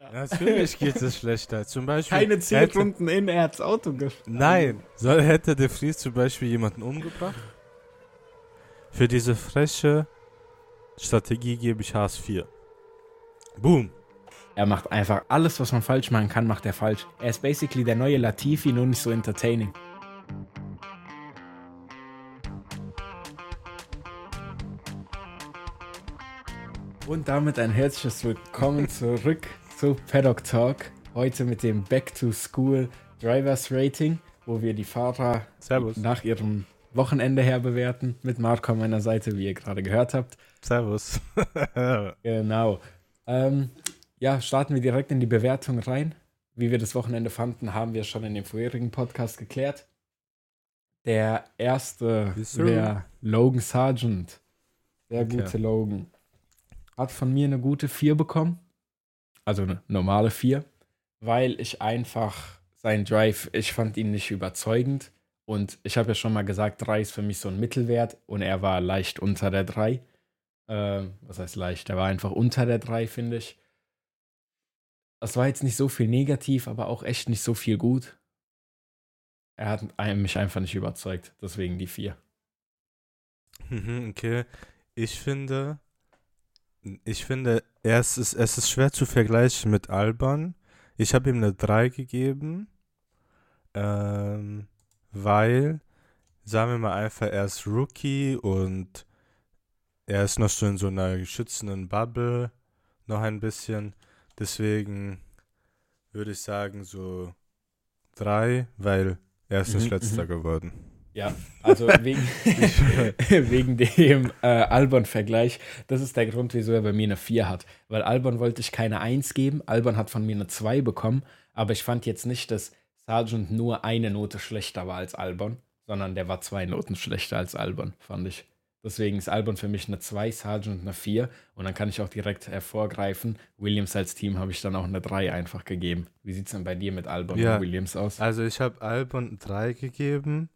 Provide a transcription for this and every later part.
Natürlich geht es schlechter. Zum Beispiel. Keine 10 hätte, Runden in, er hat's Auto gefahren. Nein. Soll, hätte De Vries zum Beispiel jemanden umgebracht? Für diese freche Strategie gebe ich Haas 4. Boom. Er macht einfach alles, was man falsch machen kann, macht er falsch. Er ist basically der neue Latifi, nur nicht so entertaining. Und damit ein herzliches Willkommen zurück zu Paddock Talk. Heute mit dem Back to School Drivers Rating, wo wir die Fahrer Servus. nach ihrem Wochenende her bewerten. Mit Marco an meiner Seite, wie ihr gerade gehört habt. Servus. Genau. Ähm, ja, starten wir direkt in die Bewertung rein. Wie wir das Wochenende fanden, haben wir schon in dem vorherigen Podcast geklärt. Der erste wäre Logan Sargent. Sehr Okay. gute Logan. Hat von mir eine gute 4 bekommen. Also eine normale 4. Weil ich einfach seinen Drive, ich fand ihn nicht überzeugend. Und ich habe ja schon mal gesagt, 3 ist für mich so ein Mittelwert und er war leicht unter der 3. Ähm, was heißt leicht? Er war einfach unter der 3, finde ich. Es war jetzt nicht so viel negativ, aber auch echt nicht so viel gut. Er hat mich einfach nicht überzeugt, deswegen die 4. Mhm, okay. Ich finde, ich finde, es ist, es ist schwer zu vergleichen mit Alban. Ich habe ihm eine 3 gegeben, ähm, weil, sagen wir mal einfach, er ist Rookie und er ist noch so in so einer geschützenden Bubble, noch ein bisschen. Deswegen würde ich sagen so 3, weil er ist nicht Mhm, letzter mhm. geworden. Ja, also wegen, wegen dem äh, Albon-Vergleich, das ist der Grund, wieso er bei mir eine 4 hat. Weil Albon wollte ich keine 1 geben, Albon hat von mir eine 2 bekommen, aber ich fand jetzt nicht, dass Sargent nur eine Note schlechter war als Albon, sondern der war zwei Noten schlechter als Albon, fand ich. Deswegen ist Albon für mich eine 2, Sargent eine 4 und dann kann ich auch direkt hervorgreifen, Williams als Team habe ich dann auch eine 3 einfach gegeben. Wie sieht es denn bei dir mit Albon Ja. und Williams aus? Also ich habe Albon 3 gegeben,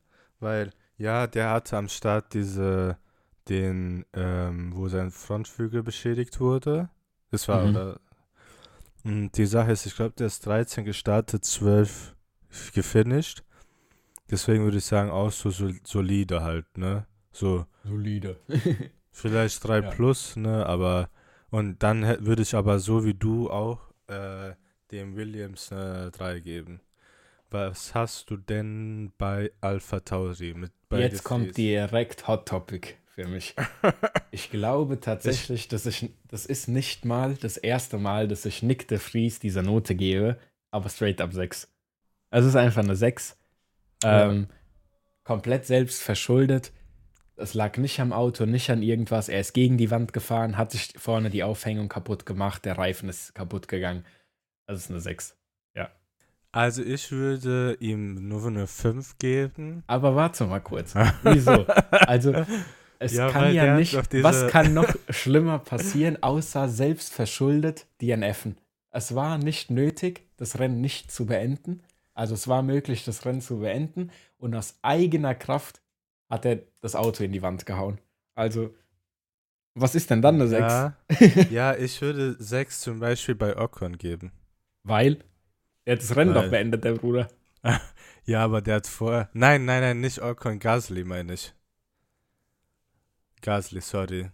weil ja, der hatte am Start diese, den, ähm, wo sein Frontflügel beschädigt wurde. Das war, Mhm. oder? Und die Sache ist, ich glaube, der ist 13 gestartet, 12 gefinisht. Deswegen würde ich sagen, auch so sol solide halt, ne? So, Solide. vielleicht 3 Ja. plus, ne? Aber, und dann würde ich aber so wie du auch äh, dem Williams eine 3 geben. Was hast du denn bei Alpha Tauri mit bei Jetzt De kommt direkt Hot Topic für mich. Ich glaube tatsächlich, dass ich, das ist nicht mal das erste Mal, dass ich Nick de Vries diese Note gebe, aber straight up 6. Also es ist einfach eine 6. Ja. Ähm, komplett selbst verschuldet. Es lag nicht am Auto, nicht an irgendwas. Er ist gegen die Wand gefahren, hat sich vorne die Aufhängung kaputt gemacht, der Reifen ist kaputt gegangen. Das ist eine 6. Also ich würde ihm nur eine 5 geben. Aber warte mal kurz. Wieso? Also, es Ja, kann ja nicht. Was kann noch schlimmer passieren, außer selbstverschuldet DNFen? Es war nicht nötig, das Rennen nicht zu beenden. Also, es war möglich, das Rennen zu beenden. Und aus eigener Kraft hat er das Auto in die Wand gehauen. Also, was ist denn dann eine 6? Ja, ja, ich würde 6 zum Beispiel bei Ocon geben. Weil er hat das Rennen doch beendet, der Bruder. Ja, aber der hat vorher. Nein, nein, nein, nicht Ocon, Gasly meine ich. Gasly, sorry.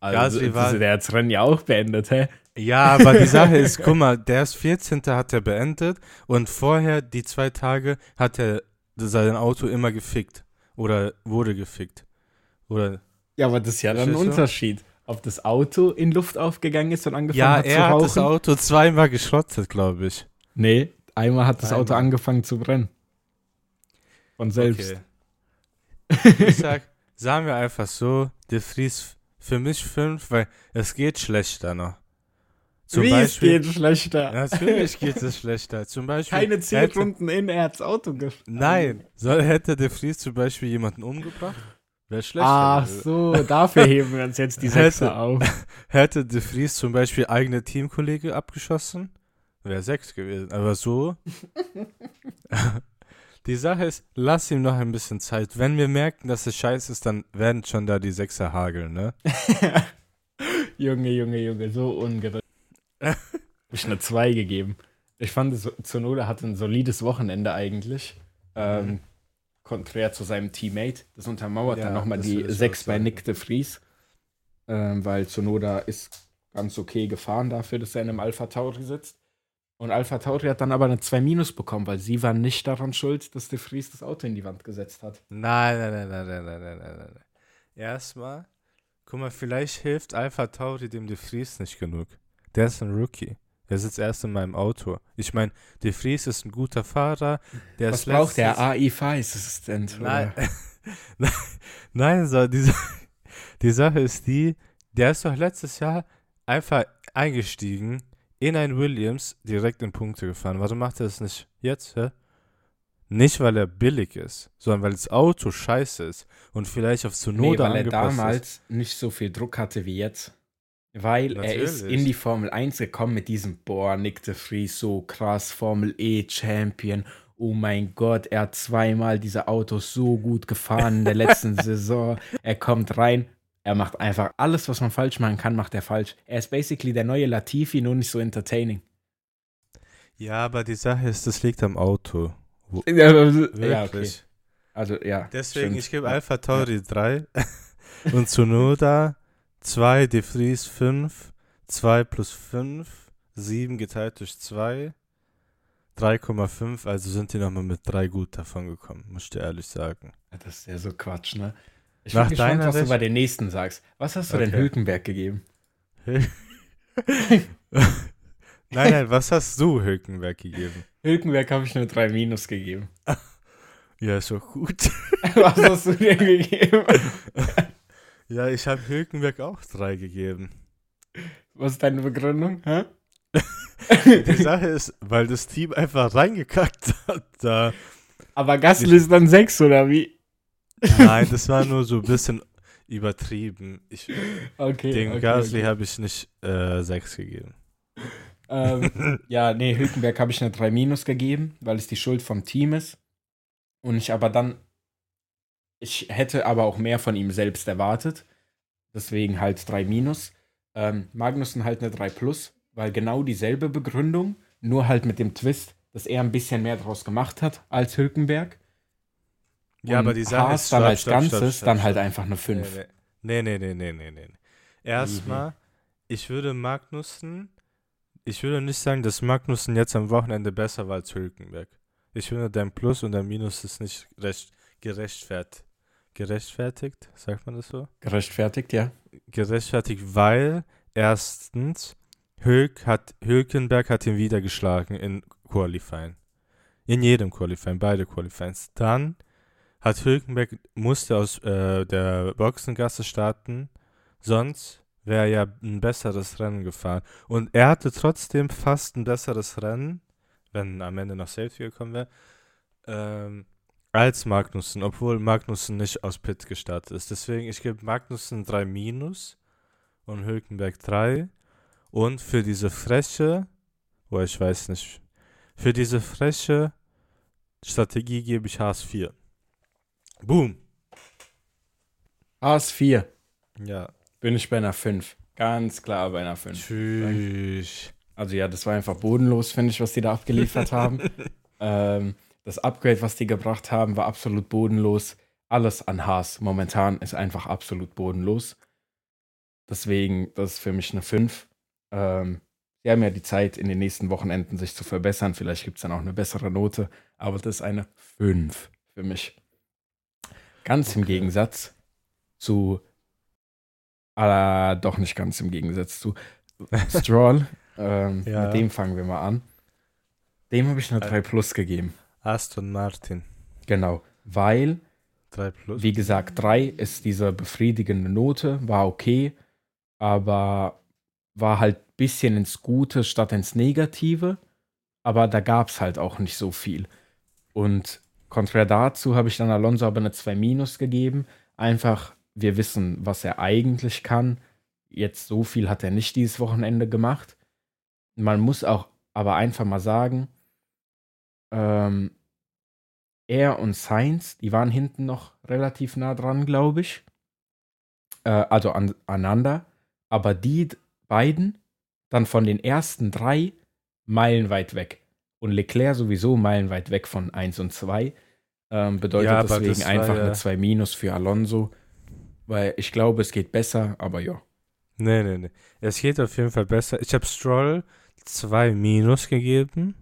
Also, Gasly war- der hat das Rennen ja auch beendet, hä? Ja, aber die Sache ist, guck mal, der ist 14. hat er beendet und vorher, die zwei Tage, hat er sein Auto immer gefickt. Oder wurde gefickt. Oder. Ja, aber das ist ja dann ein? Unterschied. Ob das Auto in Luft aufgegangen ist und angefangen Ja, hat zu er hat rauchen. das Auto zweimal geschrottet, glaube ich. nee, einmal hat das Auto Einmal. angefangen zu brennen. Von selbst. Okay. Ich sag, sagen wir einfach so, De Vries für mich 5, weil es geht schlechter noch. Zum Wie Beispiel. es geht schlechter. Natürlich geht es schlechter. Zum Beispiel. Keine 10 hätte- Runden in, er hat's Auto gefahren. Nein, soll, hätte De Vries zum Beispiel jemanden umgebracht? Wäre schlechter. Ach so, dafür heben wir uns jetzt die Hätte- Sechser auf. Hätte De Vries zum Beispiel eigene Teamkollege abgeschossen? Wäre 6 gewesen. Aber so. die Sache ist, lass ihm noch ein bisschen Zeit. Wenn wir merken, dass es scheiße ist, dann werden schon da die Sechser hageln, ne? Junge, Junge, Junge, so ungerecht. ich eine 2 gegeben. Ich fand, Zunoda hatte ein solides Wochenende eigentlich. Ähm, mhm. konträr zu seinem Teammate. Das untermauert ja, dann nochmal die 6 bei Nick de Vries. Ähm, weil Zunoda ist ganz okay gefahren dafür, dass er in einem Alpha Tauri sitzt. Und Alpha Tauri hat dann aber eine 2 Minus bekommen, weil sie waren nicht daran schuld, dass De Vries das Auto in die Wand gesetzt hat. Nein, nein, nein, nein, nein, nein, nein, nein. nein. Erstmal, guck mal, vielleicht hilft Alpha Tauri dem De Vries nicht genug. Der ist ein Rookie. Der sitzt erst in meinem Auto. Ich meine, De Vries ist ein guter Fahrer. Der Was braucht der AI-Assistent? Nein, nein, so, die, die Sache ist die, der ist doch letztes Jahr einfach eingestiegen in ein Williams direkt in Punkte gefahren. Warum macht er das nicht jetzt? Hä? Nicht, weil er billig ist, sondern weil das Auto scheiße ist und vielleicht auf Zunoda nee, weil er damals ist. nicht so viel Druck hatte wie jetzt. Weil Natürlich. er ist in die Formel 1 gekommen mit diesem, boah, Nick de Vries, so krass, Formel E Champion. Oh mein Gott, er hat zweimal diese Autos so gut gefahren in der letzten Saison. Er kommt rein, er macht einfach alles, was man falsch machen kann, macht er falsch. Er ist basically der neue Latifi, nur nicht so entertaining. Ja, aber die Sache ist, das liegt am Auto. Ja, ja, okay. Also, ja. Deswegen, stimmt. ich gebe Alpha Tauri ja. 3 und Tsunoda 2, De Vries 5, 2 plus 5, 7 geteilt durch 2, 3,5, also sind die nochmal mit 3 gut davon gekommen, muss ich dir ehrlich sagen. Das ist ja so Quatsch, ne? Ich bin gespannt, was du bei den nächsten sagst. Was hast du okay. denn Hülkenberg gegeben? nein, nein, was hast du Hülkenberg gegeben? Hülkenberg habe ich nur 3 Minus gegeben. Ja, ist doch gut. was hast du dir gegeben? ja, ich habe Hülkenberg auch 3 gegeben. Was ist deine Begründung? Hä? Die Sache ist, weil das Team einfach reingekackt hat. Da Aber Gasly ist dann 6 oder wie? Nein, das war nur so ein bisschen übertrieben. Ich, okay, den okay, Gasly okay. habe ich nicht äh, 6 gegeben. Ähm, ja, nee, Hülkenberg habe ich eine 3 minus gegeben, weil es die Schuld vom Team ist. Und ich aber dann, ich hätte aber auch mehr von ihm selbst erwartet. Deswegen halt 3 minus. Ähm, Magnussen halt eine 3 plus, weil genau dieselbe Begründung, nur halt mit dem Twist, dass er ein bisschen mehr draus gemacht hat als Hülkenberg. Ja, aber die Sache ist, dann stopp, als stopp, Ganzes stopp, dann halt einfach eine 5. Nee, nee, nee, nee, nee, nee. Erstmal, ich würde Magnussen, ich würde nicht sagen, dass Magnussen jetzt am Wochenende besser war als Hülkenberg. Ich finde, dein Plus und dein Minus ist nicht recht, gerechtfertigt. Gerechtfertigt, sagt man das so? Gerechtfertigt, ja. Gerechtfertigt, weil erstens Hülk hat, Hülkenberg hat ihn wieder geschlagen in Qualifying. In jedem Qualifying, beide Qualifyings. Dann hat Hülkenberg musste aus äh, der Boxengasse starten, sonst wäre er ja ein besseres Rennen gefahren. Und er hatte trotzdem fast ein besseres Rennen, wenn am Ende noch Safety gekommen wäre, ähm, als Magnussen, obwohl Magnussen nicht aus Pit gestartet ist. Deswegen, ich gebe Magnussen 3 Minus und Hülkenberg 3. Und für diese freche, wo ich weiß nicht, für diese freche Strategie gebe ich Haas 4. Boom. Haas 4. Ja. Bin ich bei einer 5. Ganz klar bei einer 5. Tschüss. Also ja, das war einfach bodenlos, finde ich, was die da abgeliefert haben. ähm, das Upgrade, was die gebracht haben, war absolut bodenlos. Alles an Haas momentan ist einfach absolut bodenlos. Deswegen, das ist für mich eine 5. Ähm, sie haben ja die Zeit, in den nächsten Wochenenden sich zu verbessern. Vielleicht gibt es dann auch eine bessere Note. Aber das ist eine 5 für mich. Ganz okay. im Gegensatz zu, äh, doch nicht ganz im Gegensatz zu Stroll. ähm, ja. Mit dem fangen wir mal an. Dem habe ich eine 3 Plus gegeben. Aston Martin. Genau, weil, 3 Plus. wie gesagt, 3 ist diese befriedigende Note, war okay, aber war halt ein bisschen ins Gute statt ins Negative. Aber da gab es halt auch nicht so viel. Und Konträr dazu habe ich dann Alonso aber eine 2 Minus gegeben. Einfach, wir wissen, was er eigentlich kann. Jetzt so viel hat er nicht dieses Wochenende gemacht. Man muss auch aber einfach mal sagen, ähm, er und Sainz, die waren hinten noch relativ nah dran, glaube ich. Äh, also an, aneinander. Aber die beiden, dann von den ersten drei, meilenweit weg. Und Leclerc sowieso meilenweit weg von 1 und 2. Ähm, bedeutet Ja, deswegen das war einfach ja- eine 2 Minus für Alonso. Weil ich glaube, es geht besser, aber ja. Nee, nee, nee. Es geht auf jeden Fall besser. Ich habe Stroll 2 Minus gegeben,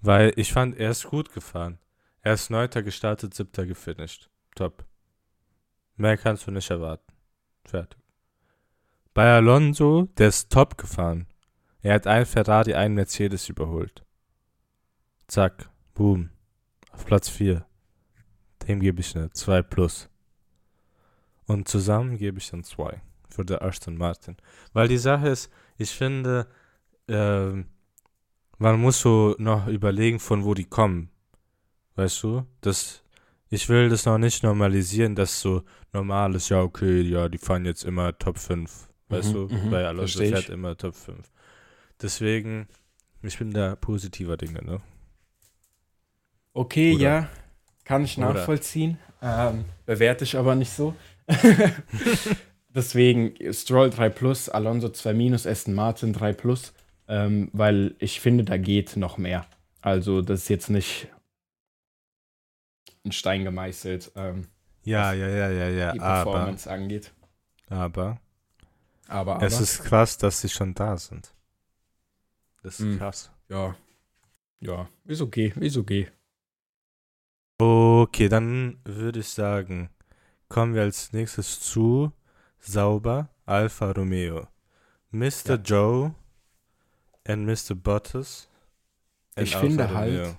weil ich fand, er ist gut gefahren. Er ist Neunter gestartet, Siebter gefinisht. Top. Mehr kannst du nicht erwarten. Fertig. Bei Alonso, der ist top gefahren. Er hat einen Ferrari, einen Mercedes überholt. Zack, boom. Auf Platz 4. Dem gebe ich eine 2 plus. Und zusammen gebe ich dann 2 für den Aston Martin. Weil die Sache ist, ich finde, ähm, man muss so noch überlegen, von wo die kommen. Weißt du? Das, ich will das noch nicht normalisieren, dass so normal ist, ja, okay, ja, die fahren jetzt immer Top 5. Weißt Mhm, du? mhm, Bei Alonso versteh ich. fährt immer Top 5. Deswegen, ich bin da positiver Dinge, ne? Okay, Oder- ja, kann ich nachvollziehen. Ähm, bewerte ich aber nicht so. Deswegen Stroll 3 Plus, Alonso 2 Minus, Aston Martin 3 Plus, ähm, weil ich finde, da geht noch mehr. Also, das ist jetzt nicht in Stein gemeißelt, ähm, Ja, ja, ja, ja, ja. die Aber, Performance angeht. aber, Aber, aber es ist krass, dass sie schon da sind. Das ist Mhm. krass. ja, ja, ist okay, ist okay. Okay, dann würde ich sagen, kommen wir als nächstes zu Sauber Alfa Romeo. Mr. Ja. Joe and Mr. Bottas. and Ich Alfa finde Romeo. halt,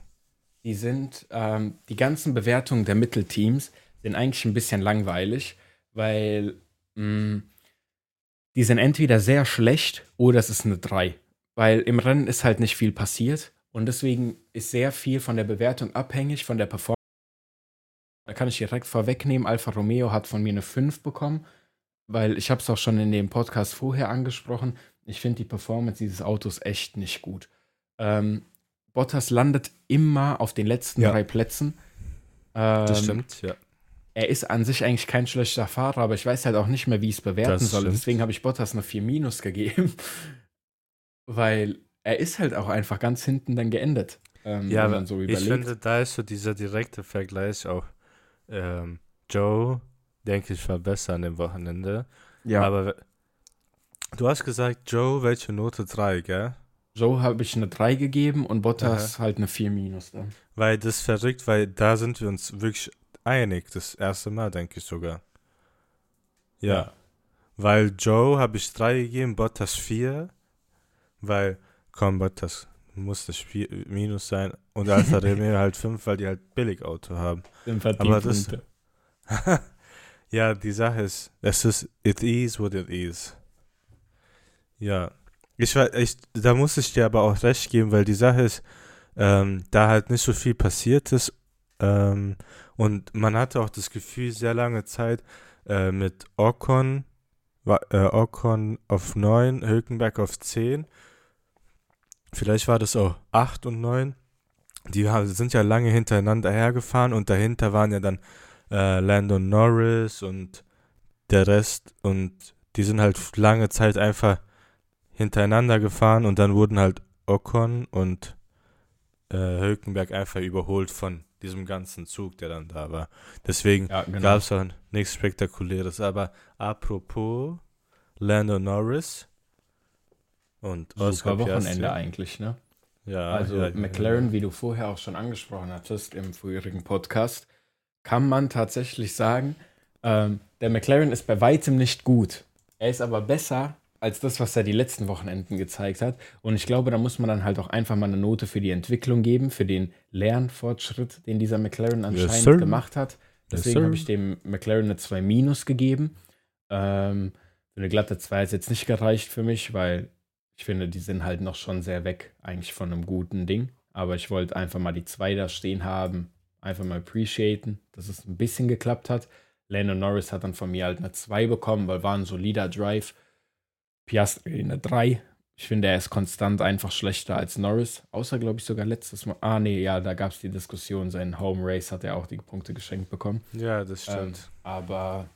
die sind, ähm, die ganzen Bewertungen der Mittelteams sind eigentlich ein bisschen langweilig, weil mh, die sind entweder sehr schlecht oder es ist eine 3. Weil im Rennen ist halt nicht viel passiert und deswegen ist sehr viel von der Bewertung abhängig, von der Performance. Da kann ich direkt vorwegnehmen, Alfa Romeo hat von mir eine 5 bekommen, weil ich habe es auch schon in dem Podcast vorher angesprochen. Ich finde die Performance dieses Autos echt nicht gut. Ähm, Bottas landet immer auf den letzten Ja. drei Plätzen. Ähm, Das stimmt, ja. Er ist an sich eigentlich kein schlechter Fahrer, aber ich weiß halt auch nicht mehr, wie ich es bewerten Das soll. stimmt. Deswegen habe ich Bottas eine 4 Minus gegeben. Weil er ist halt auch einfach ganz hinten dann geendet. Ähm, Ja, wenn man so ich überlegt. finde, da ist so dieser direkte Vergleich auch. Ähm, Joe, denke ich, war besser an dem Wochenende. ja, Aber du hast gesagt, Joe, welche Note 3, gell? Joe habe ich eine 3 gegeben und Bottas halt eine 4 Minus. Dann. Weil das verrückt, weil da sind wir uns wirklich einig. Das erste Mal, denke ich sogar. Ja. Weil Joe habe ich 3 gegeben, Bottas 4. Weil, komm, Bottas muss das Spiel, Minus sein. Und Alfa Romeo halt 5, weil die halt Billigauto haben. Aber das- ja, die Sache ist, es ist, it is what it is. Ja. Ich, ich, da muss ich dir aber auch recht geben, weil die Sache ist, ähm, da halt nicht so viel passiert ist. Ähm, und man hatte auch das Gefühl, sehr lange Zeit äh, mit Ocon, äh, Ocon auf 9, Hülkenberg auf 10. Vielleicht war das auch 8 und 9. Die sind ja lange hintereinander hergefahren und dahinter waren ja dann äh, Landon Norris und der Rest und die sind halt lange Zeit einfach hintereinander gefahren und dann wurden halt Ocon und äh, Hülkenberg einfach überholt von diesem ganzen Zug, der dann da war. Deswegen Ja, genau. gab es auch nichts Spektakuläres. Aber apropos Lando Norris und Oscar Super Wochenende Piastri. eigentlich, ne? Ja, Also ja, ja, McLaren, wie du vorher auch schon angesprochen hattest im vorherigen Podcast, kann man tatsächlich sagen, ähm, der McLaren ist bei weitem nicht gut. Er ist aber besser als das, was er die letzten Wochenenden gezeigt hat. Und ich glaube, da muss man dann halt auch einfach mal eine Note für die Entwicklung geben, für den Lernfortschritt, den dieser McLaren anscheinend sir. gemacht hat. Yes, Deswegen sir. habe ich dem McLaren eine 2 Minus gegeben. Ähm, eine glatte 2 ist jetzt nicht gereicht für mich, weil ich finde, die sind halt noch schon sehr weg, eigentlich von einem guten Ding. Aber ich wollte einfach mal die 2 da stehen haben, einfach mal appreciaten, dass es ein bisschen geklappt hat. Lando Norris hat dann von mir halt eine 2 bekommen, weil war ein solider Drive. Piastri eine 3. Ich finde, er ist konstant einfach schlechter als Norris. Außer, glaube ich, sogar letztes Mal. Ah, nee, ja, da gab es die Diskussion. Sein Home Race hat er auch die Punkte geschenkt bekommen. ja, das Ähm, stimmt. aber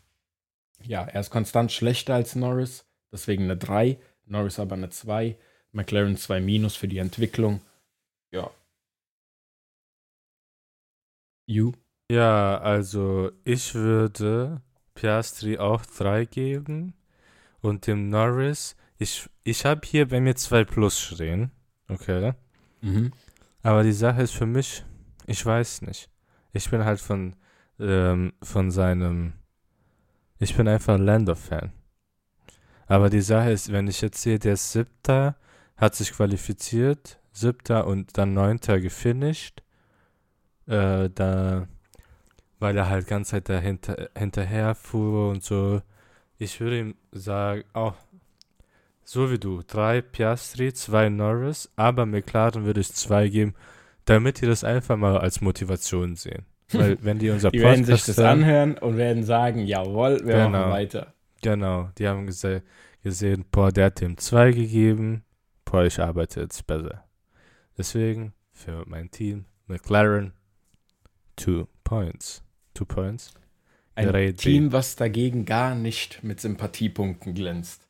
ja, er ist konstant schlechter als Norris. Deswegen eine 3. Norris aber eine 2. McLaren 2 minus für die Entwicklung. Ja. You? Ja, also ich würde Piastri auch 3 geben und dem Norris, ich, ich habe hier bei mir 2 Plus stehen. Okay. Mhm. Aber die Sache ist für mich, ich weiß nicht. Ich bin halt von, ähm, von seinem, ich bin einfach ein Lando-Fan. Aber die Sache ist, wenn ich jetzt sehe, der ist Siebter, hat sich qualifiziert, Siebter und dann Neunter gefinisht, äh, da, weil er halt ganz Zeit dahinter, hinterher fuhr und so. Ich würde ihm sagen, auch so wie du, drei Piastri, zwei Norris, aber McLaren würde ich zwei geben, damit die das einfach mal als Motivation sehen. Weil wenn die unser Die werden sich das anhören und werden sagen, jawohl, wir Genau. machen weiter. Genau, die haben gese gesehen, boah, der hat dem zwei gegeben, boah, ich arbeite jetzt besser. Deswegen für mein Team McLaren two points. Two points. Ein Drei D. Team, was dagegen gar nicht mit Sympathiepunkten glänzt,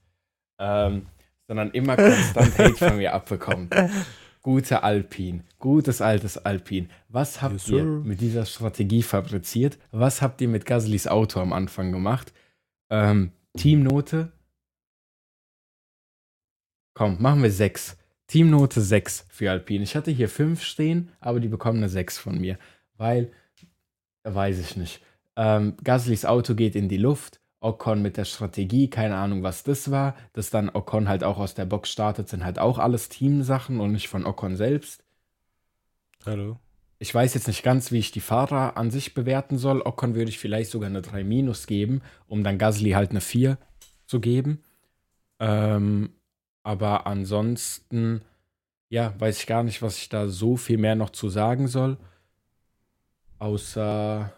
ähm, sondern immer konstant Hate von mir abbekommt. Gute Alpin, gutes altes Alpin. Was habt Yes, ihr mit dieser Strategie fabriziert? Was habt ihr mit Gaslys Auto am Anfang gemacht? Ähm, Teamnote? Komm, machen wir 6. Teamnote 6 für Alpin. Ich hatte hier 5 stehen, aber die bekommen eine 6 von mir, weil, weiß ich nicht. Ähm, Gaslys Auto geht in die Luft. Ocon mit der Strategie, keine Ahnung, was das war. Dass dann Ocon halt auch aus der Box startet, sind halt auch alles Teamsachen und nicht von Ocon selbst. Hallo. Ich weiß jetzt nicht ganz, wie ich die Fahrer an sich bewerten soll. Ocon würde ich vielleicht sogar eine 3 minus geben, um dann Gasly halt eine 4 zu geben. Ähm, aber ansonsten, ja, weiß ich gar nicht, was ich da so viel mehr noch zu sagen soll. Außer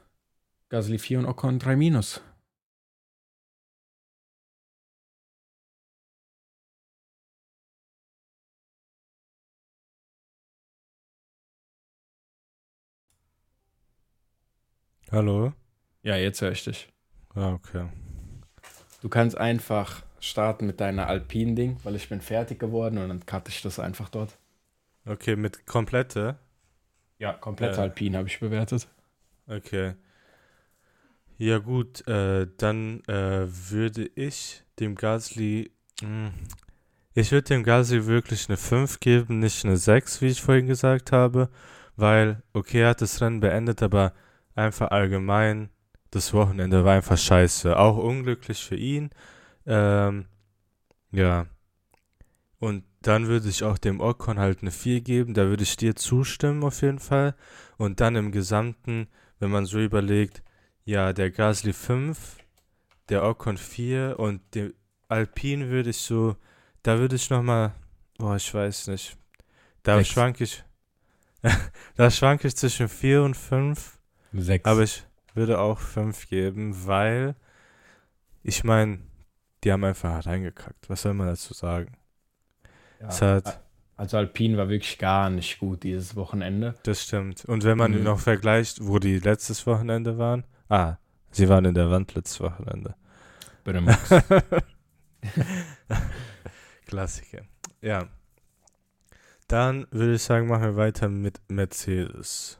Gasly 4 und Ocon 3 minus. Hallo. Ja, jetzt höre ich dich. Ah, okay. Du kannst einfach starten mit deiner Alpine-Ding, weil ich bin fertig geworden und dann cutte ich das einfach dort. Okay, mit komplette. Ja, komplett Äh. Alpine habe ich bewertet. Okay. Ja gut, äh, dann äh, würde ich dem Gasly, mh, ich würde dem Gasly wirklich eine 5 geben, nicht eine 6, wie ich vorhin gesagt habe, weil, okay, er hat das Rennen beendet, aber einfach allgemein, das Wochenende war einfach scheiße, auch unglücklich für ihn, ähm, ja. Und dann würde ich auch dem Ocon halt eine 4 geben, da würde ich dir zustimmen auf jeden Fall. Und dann im Gesamten, wenn man so überlegt, ja, der Gasly 5, der Ocon 4 und dem Alpine würde ich so, da würde ich nochmal, boah, ich weiß nicht, da Sechs. schwank ich, da schwank ich zwischen 4 und 5, Sechs. aber ich würde auch 5 geben, weil, ich meine, die haben einfach reingekackt, was soll man dazu sagen? ja, Es hat, also Alpine war wirklich gar nicht gut dieses Wochenende. Das stimmt. Und wenn man Mhm. noch vergleicht, wo die letztes Wochenende waren, ah, sie waren in der Wand letztes Wochenende. Bitte Klassiker. Ja. Dann würde ich sagen, machen wir weiter mit Mercedes.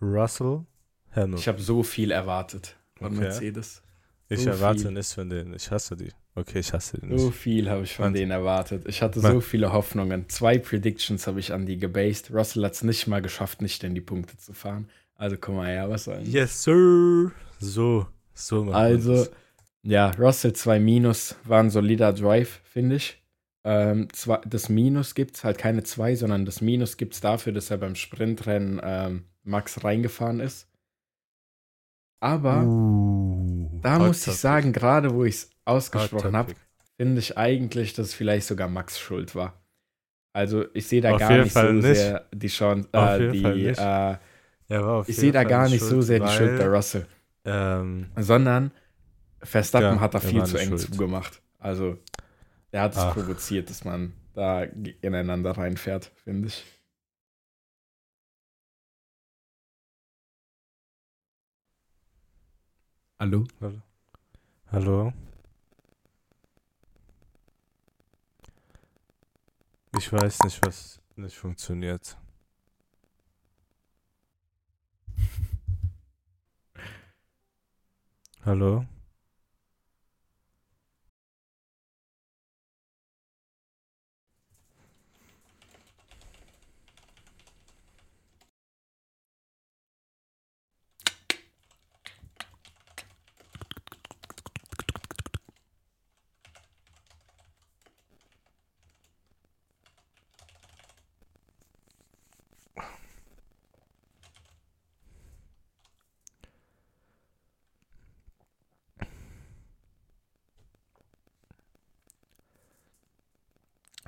Russell, Hamilton. Ich habe so viel erwartet von Okay. Mercedes. Ich so erwarte viel. nichts von denen. Ich hasse die. Okay, ich hasse die So nicht. viel habe ich von Und- denen erwartet. Ich hatte Man- so viele Hoffnungen. Zwei Predictions habe ich an die gebased. Russell hat es nicht mal geschafft, nicht in die Punkte zu fahren. Also komm mal her, was soll Yes, sir. So, so machen Also, das. ja, Russell 2 Minus war ein solider Drive, finde ich. Ähm, zwei, das Minus gibt es halt keine 2, sondern das Minus gibt es dafür, dass er beim Sprintrennen ähm, Max reingefahren ist. Aber Uh, da muss ich sagen, gerade wo ich es ausgesprochen habe, finde ich eigentlich, dass vielleicht sogar Max schuld war. Also ich sehe da Auf gar nicht Fall so nicht. sehr die Chance, äh, die, Fall nicht. äh, Er war auf ich sehe da Fall gar nicht schuld, so sehr die Schuld bei Russell, Ähm, sondern Verstappen Ja, hat da er viel zu eng schuld. zugemacht. Also der hat es provoziert, dass man da ineinander reinfährt, finde ich. Hallo? hallo? Ich weiß nicht, was nicht funktioniert. Hallo?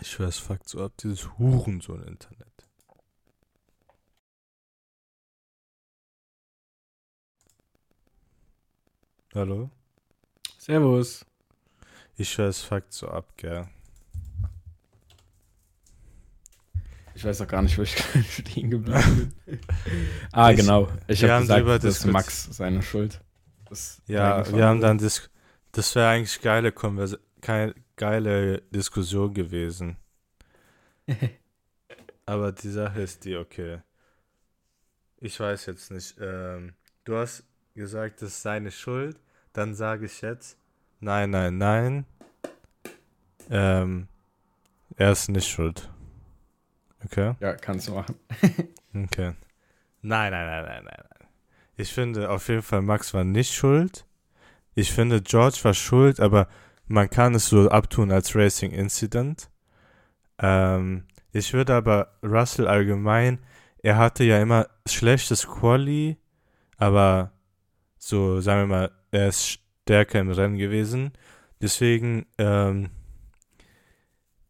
Ich schwör, es fuckt so ab, dieses Hurensohn-Internet. Hallo? Servus. Ich schwör, es fuckt so ab, gell? Ich weiß auch gar nicht, wo ich stehen geblieben bin. ah, Ich- genau. Ich habe gesagt, das ist Max seine Schuld. Das Ja, wir haben dann Dis das wäre eigentlich geile Konvers keine geile Diskussion gewesen. Aber die Sache ist die, okay. Ich weiß jetzt nicht. Ähm, du hast gesagt, das ist seine Schuld. Dann sage ich jetzt, nein, nein, nein. Ähm, er ist nicht schuld. Okay? Ja, kannst du machen. Okay. Nein, nein, nein, nein, nein, nein. Ich finde auf jeden Fall, Max war nicht schuld. Ich finde, George war schuld, aber man kann es so abtun als Racing Incident. Ähm, ich würde aber Russell allgemein, er hatte ja immer schlechtes Quali, aber so, sagen wir mal, er ist stärker im Rennen gewesen. Deswegen ähm,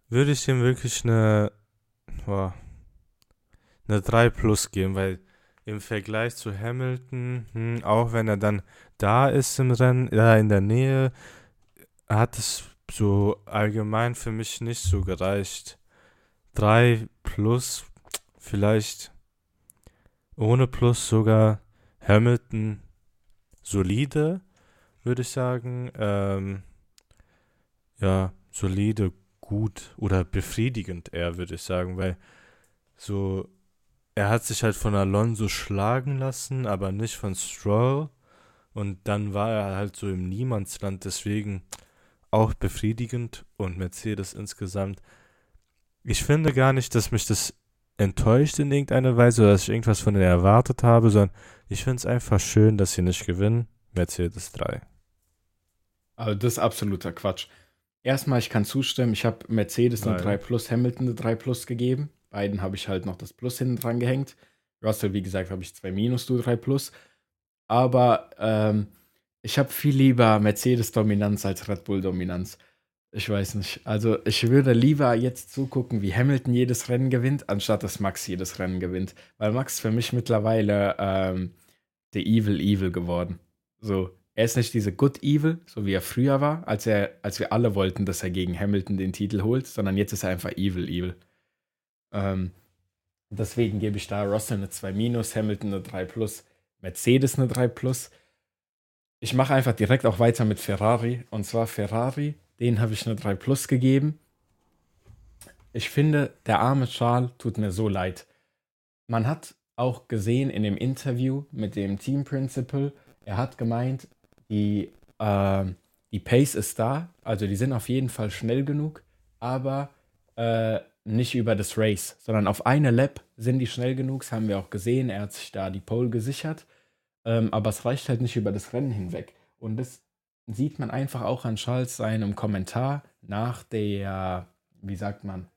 würde ich ihm wirklich eine, boah, eine 3 plus geben, weil im Vergleich zu Hamilton, hm, auch wenn er dann da ist im Rennen, da in der Nähe, hat es so allgemein für mich nicht so gereicht. 3 plus, vielleicht ohne plus sogar Hamilton solide, würde ich sagen. Ähm, ja, solide, gut oder befriedigend eher, würde ich sagen, weil so, er hat sich halt von Alonso schlagen lassen, aber nicht von Stroll. Und dann war er halt so im Niemandsland, deswegen auch befriedigend und Mercedes insgesamt. Ich finde gar nicht, dass mich das enttäuscht in irgendeiner Weise oder dass ich irgendwas von denen erwartet habe, sondern ich finde es einfach schön, dass sie nicht gewinnen. Mercedes 3. Also das ist absoluter Quatsch. Erstmal, ich kann zustimmen, ich habe Mercedes eine Weil? 3 Plus, Hamilton eine 3 Plus gegeben. Beiden habe ich halt noch das Plus hinten dran gehängt. Russell, wie gesagt, habe ich 2 Minus, du 3 Plus. Aber ähm, ich habe viel lieber Mercedes-Dominanz als Red Bull-Dominanz. Ich weiß nicht. Also ich würde lieber jetzt zugucken, wie Hamilton jedes Rennen gewinnt, anstatt dass Max jedes Rennen gewinnt. Weil Max für mich mittlerweile ähm, der Evil Evil geworden. So, er ist nicht diese Good Evil, so wie er früher war, als er, als wir alle wollten, dass er gegen Hamilton den Titel holt, sondern jetzt ist er einfach Evil Evil. Ähm, deswegen gebe ich da Russell eine 2 minus, Hamilton eine 3 plus, Mercedes eine 3 plus. Ich mache einfach direkt auch weiter mit Ferrari. Und zwar Ferrari, den habe ich eine 3 plus gegeben. Ich finde, der arme Charles tut mir so leid. Man hat auch gesehen in dem Interview mit dem Team Principal, er hat gemeint, die, ähm, die Pace ist da, also die sind auf jeden Fall schnell genug, aber äh, nicht über das Race, sondern auf eine Lap sind die schnell genug, das haben wir auch gesehen, er hat sich da die Pole gesichert, ähm, aber es reicht halt nicht über das Rennen hinweg. Und das sieht man einfach auch an Charles seinem Kommentar nach der, wie sagt man,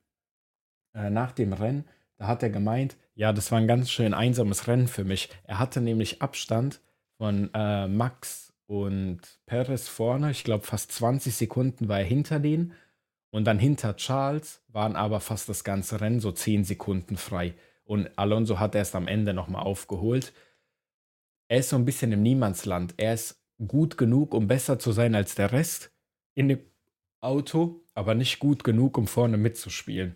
äh, nach dem Rennen, da hat er gemeint, ja, das war ein ganz schön einsames Rennen für mich. Er hatte nämlich Abstand von äh, Max und Perez vorne. Ich glaube, fast 20 Sekunden war er hinter denen. Und dann hinter Charles waren aber fast das ganze Rennen so 10 Sekunden frei. Und Alonso hat erst am Ende nochmal aufgeholt. Er ist so ein bisschen im Niemandsland. Er ist gut genug, um besser zu sein als der Rest in dem Auto, aber nicht gut genug, um vorne mitzuspielen.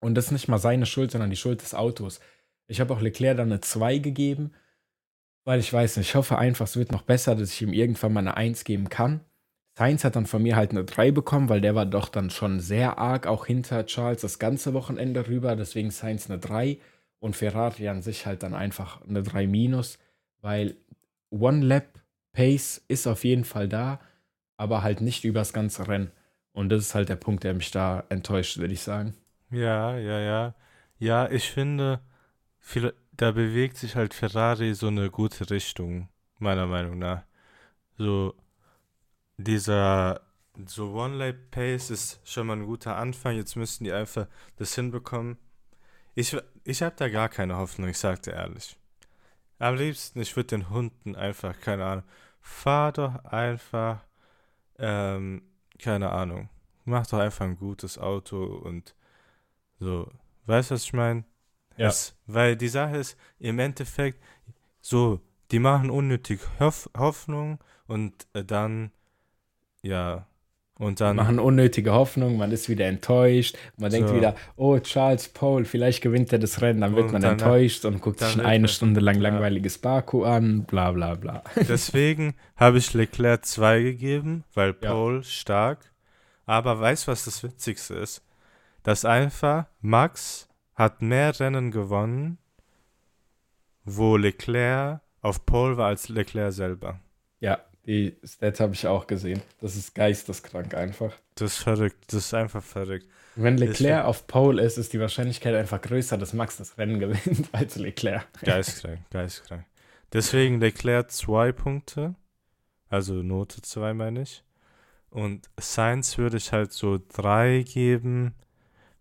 Und das ist nicht mal seine Schuld, sondern die Schuld des Autos. Ich habe auch Leclerc dann eine 2 gegeben, weil ich weiß nicht, ich hoffe einfach, es wird noch besser, dass ich ihm irgendwann mal eine 1 geben kann. Sainz hat dann von mir halt eine 3 bekommen, weil der war doch dann schon sehr arg auch hinter Charles das ganze Wochenende rüber. Deswegen Sainz eine 3 und Ferrari an sich halt dann einfach eine 3 minus, weil One Lap Pace ist auf jeden Fall da, aber halt nicht übers ganze Rennen. Und das ist halt der Punkt, der mich da enttäuscht, würde ich sagen. Ja, ja, ja. Ja, ich finde, viel, da bewegt sich halt Ferrari so eine gute Richtung, meiner Meinung nach. So, dieser, so One-Lap-Pace ist schon mal ein guter Anfang. Jetzt müssten die einfach das hinbekommen. Ich, ich habe da gar keine Hoffnung, ich sag dir ehrlich. Am liebsten, ich würde den Hunden einfach, keine Ahnung, fahr doch einfach, ähm, keine Ahnung, mach doch einfach ein gutes Auto und so, weißt du, was ich meine? Ja. Es, weil die Sache ist, im Endeffekt, so, die machen unnötig Hoff Hoffnung und äh, dann, ja, und dann. Machen unnötige Hoffnung, man ist wieder enttäuscht, man denkt So. wieder, oh, Charles Pole, vielleicht gewinnt er das Rennen, dann wird Und man dann- enttäuscht und guckt sich eine Stunde lang ja. langweiliges Baku an, bla bla bla. Deswegen habe ich Leclerc 2 gegeben, weil Ja. Paul stark. Aber weißt du, was das Witzigste ist? Dass einfach Max hat mehr Rennen gewonnen, wo Leclerc auf Pole war als Leclerc selber. Ja, die Stats habe ich auch gesehen. Das ist geisteskrank einfach. Das ist verrückt. Das ist einfach verrückt. Wenn Leclerc auf Pole ist, ist die Wahrscheinlichkeit einfach größer, dass Max das Rennen gewinnt als Leclerc. Geistkrank, geistkrank. Deswegen Leclerc 2 Punkte. Also Note 2 meine ich. Und Sainz würde ich halt so 3 geben,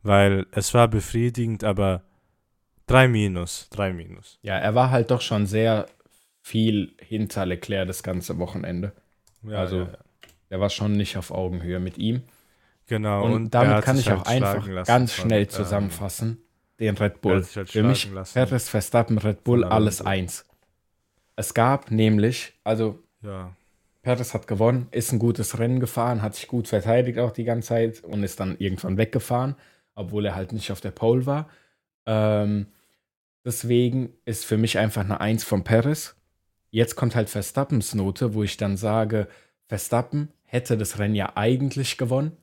weil es war befriedigend, aber 3 minus, 3 minus. Ja, er war halt doch schon sehr viel hinter Leclerc das ganze Wochenende. Ja, Also, ja, ja. Er war schon nicht auf Augenhöhe mit ihm. genau. Und, er damit kann ich halt auch einfach lassen ganz von, schnell ähm, zusammenfassen. Den Red Bull. halt Für mich lassen. Perez, Verstappen, Red Bull, Von alles eins. Es gab nämlich, also Ja, Perez hat gewonnen, ist ein gutes Rennen gefahren, hat sich gut verteidigt auch die ganze Zeit und ist dann irgendwann weggefahren, obwohl er halt nicht auf der Pole war. Ähm, deswegen ist für mich einfach eine Eins von Perez. Jetzt kommt halt Verstappens Note, wo ich dann sage, Verstappen hätte das Rennen ja eigentlich gewonnen,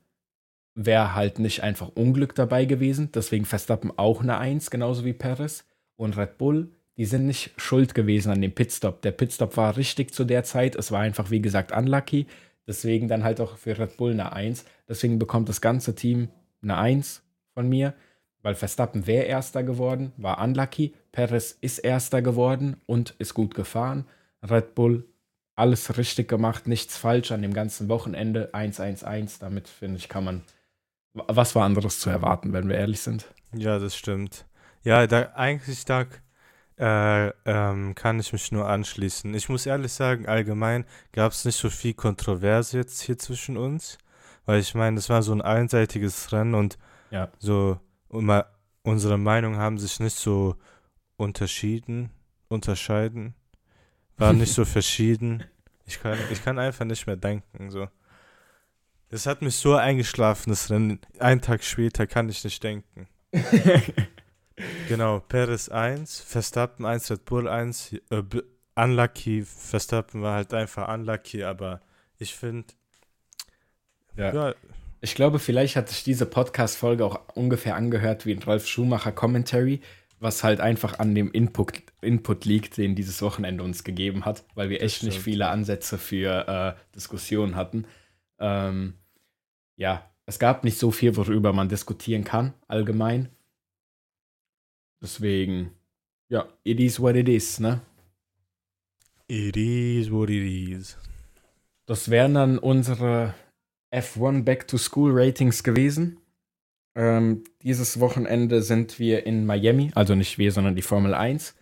wäre halt nicht einfach Unglück dabei gewesen. Deswegen Verstappen auch eine Eins, genauso wie Perez. Und Red Bull, die sind nicht schuld gewesen an dem Pitstop. Der Pitstop war richtig zu der Zeit. Es war einfach, wie gesagt, unlucky. Deswegen dann halt auch für Red Bull eine Eins. Deswegen bekommt das ganze Team eine Eins von mir, weil Verstappen wäre Erster geworden, war unlucky. Perez ist Erster geworden und ist gut gefahren. Red Bull alles richtig gemacht, nichts falsch an dem ganzen Wochenende. 1-1-1. Damit finde ich, kann man. Was war anderes zu erwarten, wenn wir ehrlich sind? ja, das stimmt. Ja, da eigentlich da äh, ähm, kann ich mich nur anschließen. Ich muss ehrlich sagen, allgemein gab es nicht so viel Kontroverse jetzt hier zwischen uns, weil ich meine, das war so ein einseitiges Rennen und Ja. so immer, unsere Meinungen haben sich nicht so unterschieden, unterscheiden, waren nicht so verschieden. Ich kann, ich kann einfach nicht mehr denken. So. Das hat mich so eingeschlafen, das Rennen. Einen Tag später kann ich nicht denken. Genau, Perez 1, Verstappen 1, Red Bull 1, äh, unlucky, Verstappen war halt einfach unlucky, aber ich finde, Ja. ja, Ich glaube, vielleicht hat sich diese Podcast-Folge auch ungefähr angehört wie ein Ralf Schumacher Commentary, was halt einfach an dem Input, Input liegt, den dieses Wochenende uns gegeben hat, weil wir Das echt nicht stimmt. viele Ansätze für äh, Diskussionen hatten. Ähm, ja, es gab nicht so viel, worüber man diskutieren kann, allgemein. Deswegen, ja, it is what it is, ne? it is what it is. Das wären dann unsere F1 Back to School Ratings gewesen. Ähm, dieses Wochenende sind wir in Miami, also nicht wir, sondern die Formel 1.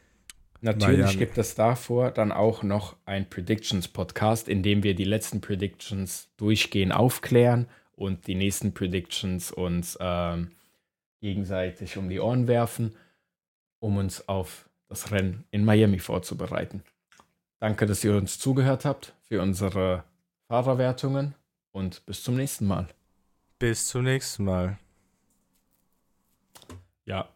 Natürlich Miami. gibt es davor dann auch noch ein Predictions Podcast, in dem wir die letzten Predictions durchgehend aufklären und die nächsten Predictions uns ähm, gegenseitig um die Ohren werfen, um uns auf das Rennen in Miami vorzubereiten. Danke, dass ihr uns zugehört habt für unsere Fahrerwertungen und bis zum nächsten Mal. Bis zum nächsten Mal. Ja,